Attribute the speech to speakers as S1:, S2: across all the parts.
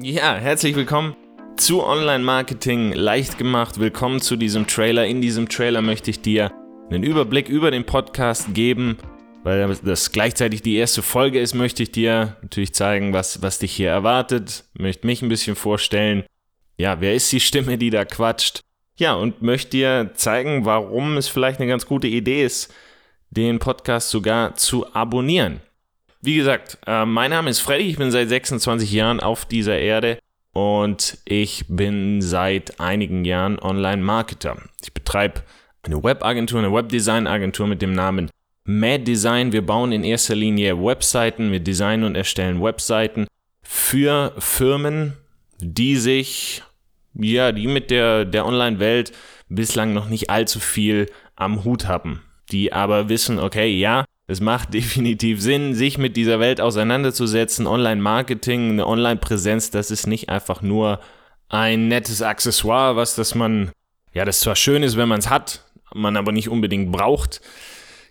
S1: Ja, herzlich willkommen zu Online Marketing leicht gemacht. Willkommen zu diesem Trailer. In diesem Trailer möchte ich dir einen Überblick über den Podcast geben. Weil das gleichzeitig die erste Folge ist, möchte ich dir natürlich zeigen, was, was dich hier erwartet. Möchte mich ein bisschen vorstellen. Ja, wer ist die Stimme, die da quatscht? Ja, und möchte dir zeigen, warum es vielleicht eine ganz gute Idee ist, den Podcast sogar zu abonnieren. Wie gesagt, äh, mein Name ist Freddy, ich bin seit 26 Jahren auf dieser Erde und ich bin seit einigen Jahren Online-Marketer. Ich betreibe eine Webagentur, eine Webdesign-Agentur mit dem Namen Mad Design. Wir bauen in erster Linie Webseiten, wir designen und erstellen Webseiten für Firmen, die sich, ja, die mit der, der Online-Welt bislang noch nicht allzu viel am Hut haben. Die aber wissen, okay, ja, es macht definitiv Sinn, sich mit dieser Welt auseinanderzusetzen. Online-Marketing, eine Online-Präsenz, das ist nicht einfach nur ein nettes Accessoire, was das man, ja, das zwar schön ist, wenn man es hat, man aber nicht unbedingt braucht.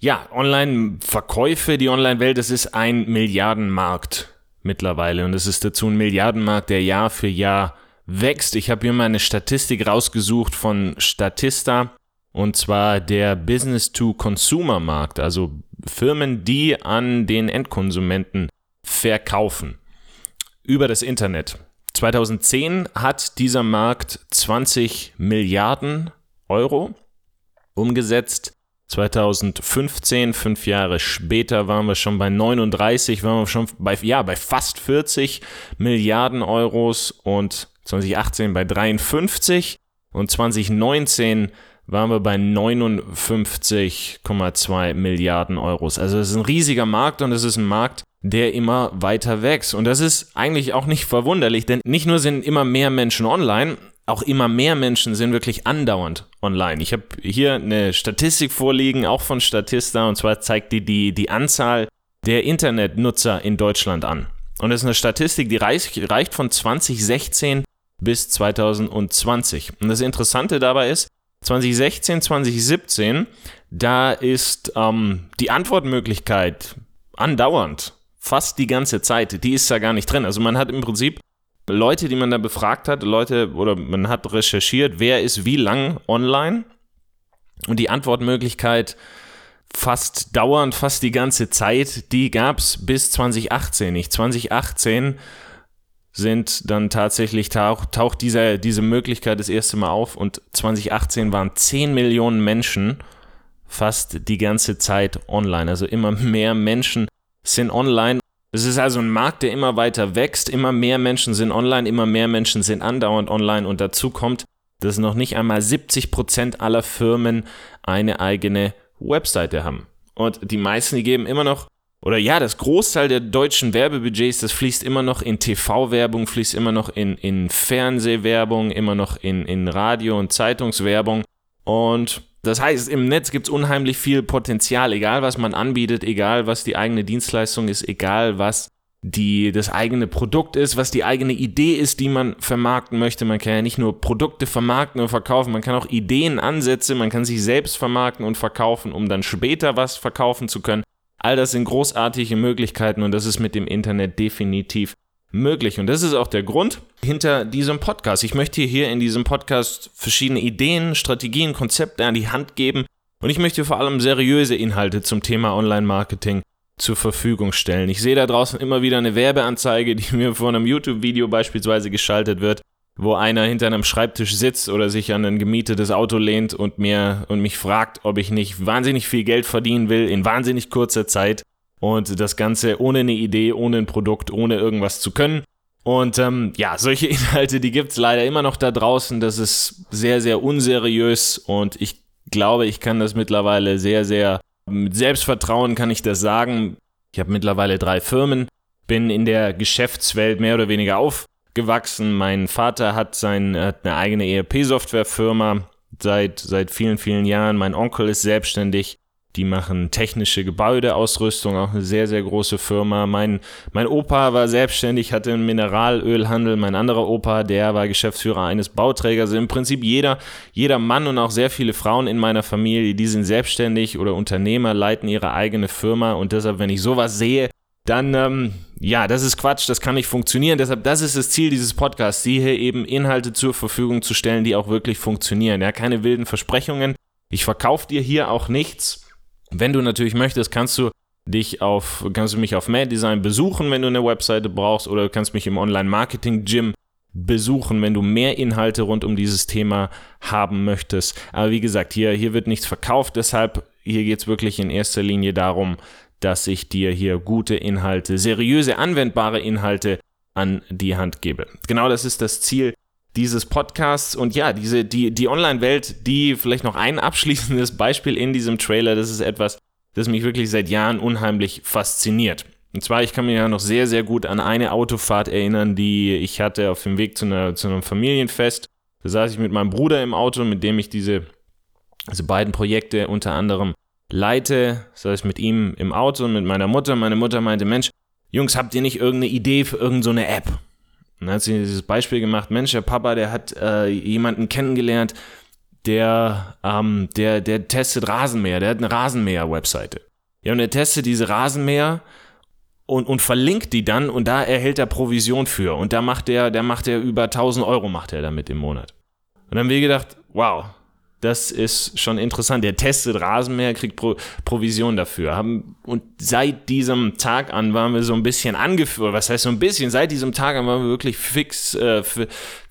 S1: Ja, Online-Verkäufe, die Online-Welt, das ist ein Milliardenmarkt mittlerweile und es ist dazu ein Milliardenmarkt, der Jahr für Jahr wächst. Ich habe hier mal eine Statistik rausgesucht von Statista und zwar der Business-to-Consumer-Markt, also Firmen, die an den Endkonsumenten verkaufen über das Internet. 2010 hat dieser Markt 20 Milliarden Euro umgesetzt. 2015, fünf Jahre später, waren wir schon bei 39, waren wir schon bei, ja, bei fast 40 Milliarden Euros und 2018 bei 53 und 2019 waren wir bei 59,2 Milliarden Euros. Also es ist ein riesiger Markt und es ist ein Markt, der immer weiter wächst. Und das ist eigentlich auch nicht verwunderlich, denn nicht nur sind immer mehr Menschen online, auch immer mehr Menschen sind wirklich andauernd online. Ich habe hier eine Statistik vorliegen, auch von Statista, und zwar zeigt die die, die Anzahl der Internetnutzer in Deutschland an. Und das ist eine Statistik, die reicht, reicht von 2016 bis 2020. Und das Interessante dabei ist, 2016, 2017, da ist ähm, die Antwortmöglichkeit andauernd, fast die ganze Zeit, die ist da gar nicht drin. Also man hat im Prinzip Leute, die man da befragt hat, Leute oder man hat recherchiert, wer ist wie lang online und die Antwortmöglichkeit fast dauernd, fast die ganze Zeit, die gab es bis 2018 nicht. 2018 sind dann tatsächlich taucht, taucht diese, diese Möglichkeit das erste Mal auf und 2018 waren 10 Millionen Menschen fast die ganze Zeit online. Also immer mehr Menschen sind online es ist also ein Markt, der immer weiter wächst, immer mehr Menschen sind online, immer mehr Menschen sind andauernd online und dazu kommt, dass noch nicht einmal 70 Prozent aller Firmen eine eigene Webseite haben. Und die meisten, die geben immer noch, oder ja, das Großteil der deutschen Werbebudgets, das fließt immer noch in TV-Werbung, fließt immer noch in, in Fernsehwerbung, immer noch in, in Radio- und Zeitungswerbung. Und das heißt, im Netz gibt es unheimlich viel Potenzial, egal was man anbietet, egal was die eigene Dienstleistung ist, egal was die, das eigene Produkt ist, was die eigene Idee ist, die man vermarkten möchte. Man kann ja nicht nur Produkte vermarkten und verkaufen, man kann auch Ideen, Ansätze, man kann sich selbst vermarkten und verkaufen, um dann später was verkaufen zu können. All das sind großartige Möglichkeiten und das ist mit dem Internet definitiv möglich. Und das ist auch der Grund hinter diesem Podcast. Ich möchte hier in diesem Podcast verschiedene Ideen, Strategien, Konzepte an die Hand geben. Und ich möchte vor allem seriöse Inhalte zum Thema Online-Marketing zur Verfügung stellen. Ich sehe da draußen immer wieder eine Werbeanzeige, die mir vor einem YouTube-Video beispielsweise geschaltet wird, wo einer hinter einem Schreibtisch sitzt oder sich an ein gemietetes Auto lehnt und mir und mich fragt, ob ich nicht wahnsinnig viel Geld verdienen will in wahnsinnig kurzer Zeit und das Ganze ohne eine Idee, ohne ein Produkt, ohne irgendwas zu können. Und ähm, ja, solche Inhalte, die gibt's leider immer noch da draußen. Das ist sehr, sehr unseriös und ich glaube, ich kann das mittlerweile sehr, sehr mit Selbstvertrauen kann ich das sagen. Ich habe mittlerweile drei Firmen, bin in der Geschäftswelt mehr oder weniger aufgewachsen. Mein Vater hat, sein, hat eine eigene ERP-Softwarefirma seit, seit vielen, vielen Jahren. Mein Onkel ist selbstständig. Die machen technische Gebäudeausrüstung, auch eine sehr, sehr große Firma. Mein, mein Opa war selbstständig, hatte einen Mineralölhandel. Mein anderer Opa, der war Geschäftsführer eines Bauträgers. Also Im Prinzip jeder, jeder Mann und auch sehr viele Frauen in meiner Familie, die sind selbstständig oder Unternehmer, leiten ihre eigene Firma. Und deshalb, wenn ich sowas sehe, dann, ähm, ja, das ist Quatsch, das kann nicht funktionieren. Deshalb, das ist das Ziel dieses Podcasts, hier eben Inhalte zur Verfügung zu stellen, die auch wirklich funktionieren. Ja, keine wilden Versprechungen. Ich verkaufe dir hier auch nichts. Wenn du natürlich möchtest, kannst du dich auf, kannst du mich auf Mad Design besuchen, wenn du eine Webseite brauchst, oder du kannst mich im Online-Marketing-Gym besuchen, wenn du mehr Inhalte rund um dieses Thema haben möchtest. Aber wie gesagt, hier, hier wird nichts verkauft, deshalb hier geht es wirklich in erster Linie darum, dass ich dir hier gute Inhalte, seriöse, anwendbare Inhalte an die Hand gebe. Genau das ist das Ziel dieses Podcasts. Und ja, diese, die, die Online-Welt, die vielleicht noch ein abschließendes Beispiel in diesem Trailer, das ist etwas, das mich wirklich seit Jahren unheimlich fasziniert. Und zwar, ich kann mich ja noch sehr, sehr gut an eine Autofahrt erinnern, die ich hatte auf dem Weg zu, einer, zu einem Familienfest. Da saß ich mit meinem Bruder im Auto, mit dem ich diese, diese beiden Projekte unter anderem leite. Das heißt, mit ihm im Auto und mit meiner Mutter. Meine Mutter meinte, Mensch, Jungs, habt ihr nicht irgendeine Idee für irgendeine App? Und dann hat sie dieses Beispiel gemacht, Mensch, der Papa, der hat äh, jemanden kennengelernt, der, ähm, der, der testet Rasenmäher, der hat eine Rasenmäher-Webseite. Ja, und er testet diese Rasenmäher und, und verlinkt die dann und da erhält er Provision für. Und da macht er, da macht er über 1000 Euro macht er damit im Monat. Und dann haben wir gedacht, wow, das ist schon interessant. Der testet Rasenmäher, kriegt Pro Provision dafür. Und seit diesem Tag an waren wir so ein bisschen angeführt. Was heißt so ein bisschen? Seit diesem Tag an waren wir wirklich fix, äh,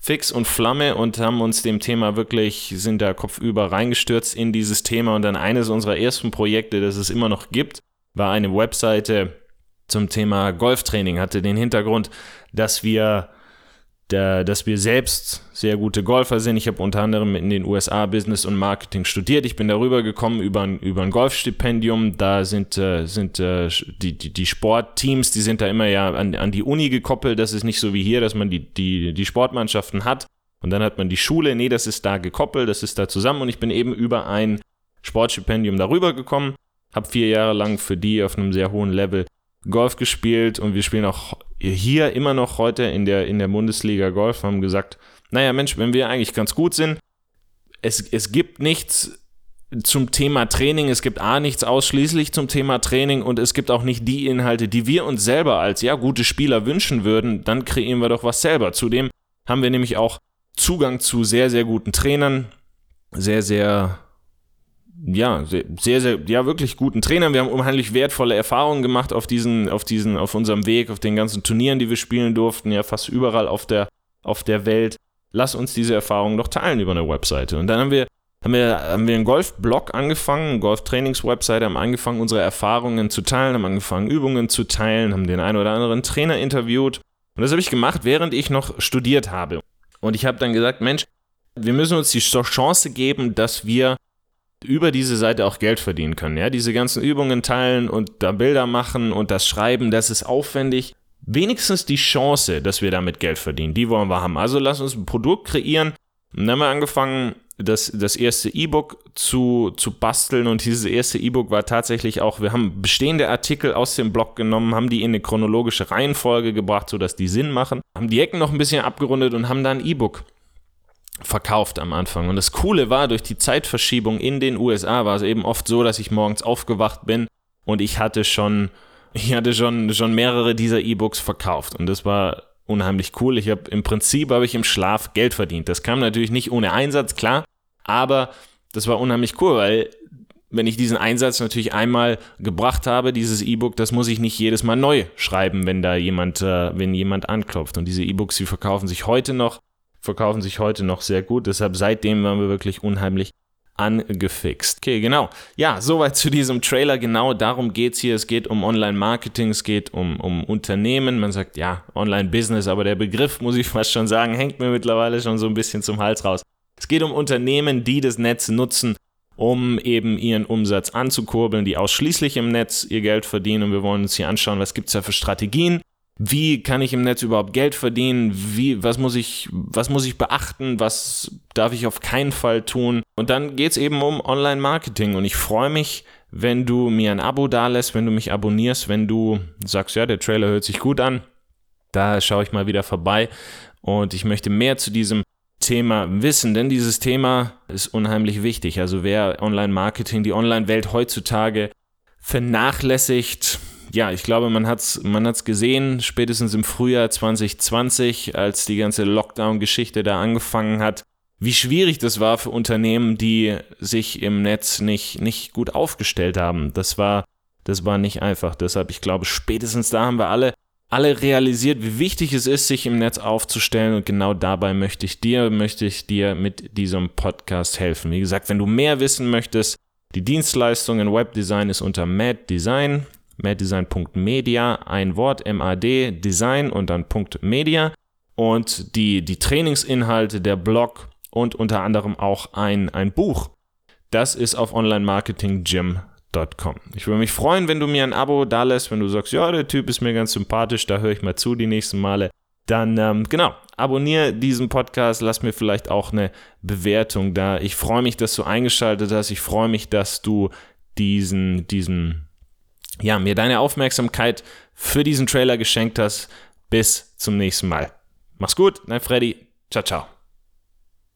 S1: fix und Flamme und haben uns dem Thema wirklich, sind da kopfüber reingestürzt in dieses Thema. Und dann eines unserer ersten Projekte, das es immer noch gibt, war eine Webseite zum Thema Golftraining. Hatte den Hintergrund, dass wir der, dass wir selbst sehr gute Golfer sind. Ich habe unter anderem in den USA Business und Marketing studiert. Ich bin darüber gekommen über ein, über ein Golfstipendium. Da sind, äh, sind äh, die, die, die Sportteams, die sind da immer ja an, an die Uni gekoppelt. Das ist nicht so wie hier, dass man die, die, die Sportmannschaften hat und dann hat man die Schule. Nee, das ist da gekoppelt, das ist da zusammen und ich bin eben über ein Sportstipendium darüber gekommen. Habe vier Jahre lang für die auf einem sehr hohen Level Golf gespielt und wir spielen auch hier immer noch heute in der, in der Bundesliga Golf, haben gesagt, naja Mensch, wenn wir eigentlich ganz gut sind, es, es gibt nichts zum Thema Training, es gibt A nichts ausschließlich zum Thema Training und es gibt auch nicht die Inhalte, die wir uns selber als ja gute Spieler wünschen würden, dann kreieren wir doch was selber. Zudem haben wir nämlich auch Zugang zu sehr, sehr guten Trainern, sehr, sehr ja, sehr, sehr, ja, wirklich guten Trainern. Wir haben unheimlich wertvolle Erfahrungen gemacht auf diesen, auf diesen, auf unserem Weg, auf den ganzen Turnieren, die wir spielen durften, ja, fast überall auf der, auf der Welt. Lass uns diese Erfahrungen doch teilen über eine Webseite. Und dann haben wir, haben wir, haben wir einen Golf-Blog angefangen, eine Golf-Trainings-Webseite, haben angefangen, unsere Erfahrungen zu teilen, haben angefangen, Übungen zu teilen, haben den einen oder anderen Trainer interviewt. Und das habe ich gemacht, während ich noch studiert habe. Und ich habe dann gesagt, Mensch, wir müssen uns die Chance geben, dass wir über diese Seite auch Geld verdienen können. Ja, diese ganzen Übungen teilen und da Bilder machen und das Schreiben, das ist aufwendig. Wenigstens die Chance, dass wir damit Geld verdienen, die wollen wir haben. Also lass uns ein Produkt kreieren. Und dann haben wir angefangen, das, das erste E-Book zu, zu basteln und dieses erste E-Book war tatsächlich auch, wir haben bestehende Artikel aus dem Blog genommen, haben die in eine chronologische Reihenfolge gebracht, sodass die Sinn machen, haben die Ecken noch ein bisschen abgerundet und haben dann ein E-Book verkauft am Anfang. Und das Coole war, durch die Zeitverschiebung in den USA war es eben oft so, dass ich morgens aufgewacht bin und ich hatte schon, ich hatte schon, schon mehrere dieser E-Books verkauft. Und das war unheimlich cool. Ich habe im Prinzip habe ich im Schlaf Geld verdient. Das kam natürlich nicht ohne Einsatz, klar, aber das war unheimlich cool, weil wenn ich diesen Einsatz natürlich einmal gebracht habe, dieses E-Book, das muss ich nicht jedes Mal neu schreiben, wenn da jemand, äh, wenn jemand anklopft. Und diese E-Books, die verkaufen sich heute noch verkaufen sich heute noch sehr gut. Deshalb seitdem waren wir wirklich unheimlich angefixt. Okay, genau. Ja, soweit zu diesem Trailer. Genau darum geht es hier. Es geht um Online-Marketing, es geht um, um Unternehmen. Man sagt ja, Online-Business, aber der Begriff, muss ich fast schon sagen, hängt mir mittlerweile schon so ein bisschen zum Hals raus. Es geht um Unternehmen, die das Netz nutzen, um eben ihren Umsatz anzukurbeln, die ausschließlich im Netz ihr Geld verdienen. Und wir wollen uns hier anschauen, was gibt es da für Strategien, wie kann ich im Netz überhaupt Geld verdienen, wie, was muss ich, was muss ich beachten, was darf ich auf keinen Fall tun. Und dann geht es eben um Online-Marketing. Und ich freue mich, wenn du mir ein Abo dalässt, wenn du mich abonnierst, wenn du sagst, ja, der Trailer hört sich gut an, da schaue ich mal wieder vorbei. Und ich möchte mehr zu diesem Thema wissen, denn dieses Thema ist unheimlich wichtig. Also wer Online-Marketing, die Online-Welt heutzutage vernachlässigt, ja, ich glaube, man hat es man hat's gesehen, spätestens im Frühjahr 2020, als die ganze Lockdown-Geschichte da angefangen hat, wie schwierig das war für Unternehmen, die sich im Netz nicht, nicht gut aufgestellt haben. Das war, das war nicht einfach. Deshalb, ich glaube, spätestens da haben wir alle, alle realisiert, wie wichtig es ist, sich im Netz aufzustellen. Und genau dabei möchte ich dir, möchte ich dir mit diesem Podcast helfen. Wie gesagt, wenn du mehr wissen möchtest, die Dienstleistung in Webdesign ist unter Mad Design, maddesign.media, ein Wort, M-A-D, Design und dann .media. Und die, die Trainingsinhalte, der Blog und unter anderem auch ein, ein Buch. Das ist auf onlinemarketinggym.com. Ich würde mich freuen, wenn du mir ein Abo da lässt, wenn du sagst, ja, der Typ ist mir ganz sympathisch, da höre ich mal zu die nächsten Male. Dann, ähm, genau, abonniere diesen Podcast, lass mir vielleicht auch eine Bewertung da. Ich freue mich, dass du eingeschaltet hast. Ich freue mich, dass du diesen, diesen, ja, mir deine Aufmerksamkeit für diesen Trailer geschenkt hast. Bis zum nächsten Mal. Mach's gut, dein Freddy. Ciao, ciao.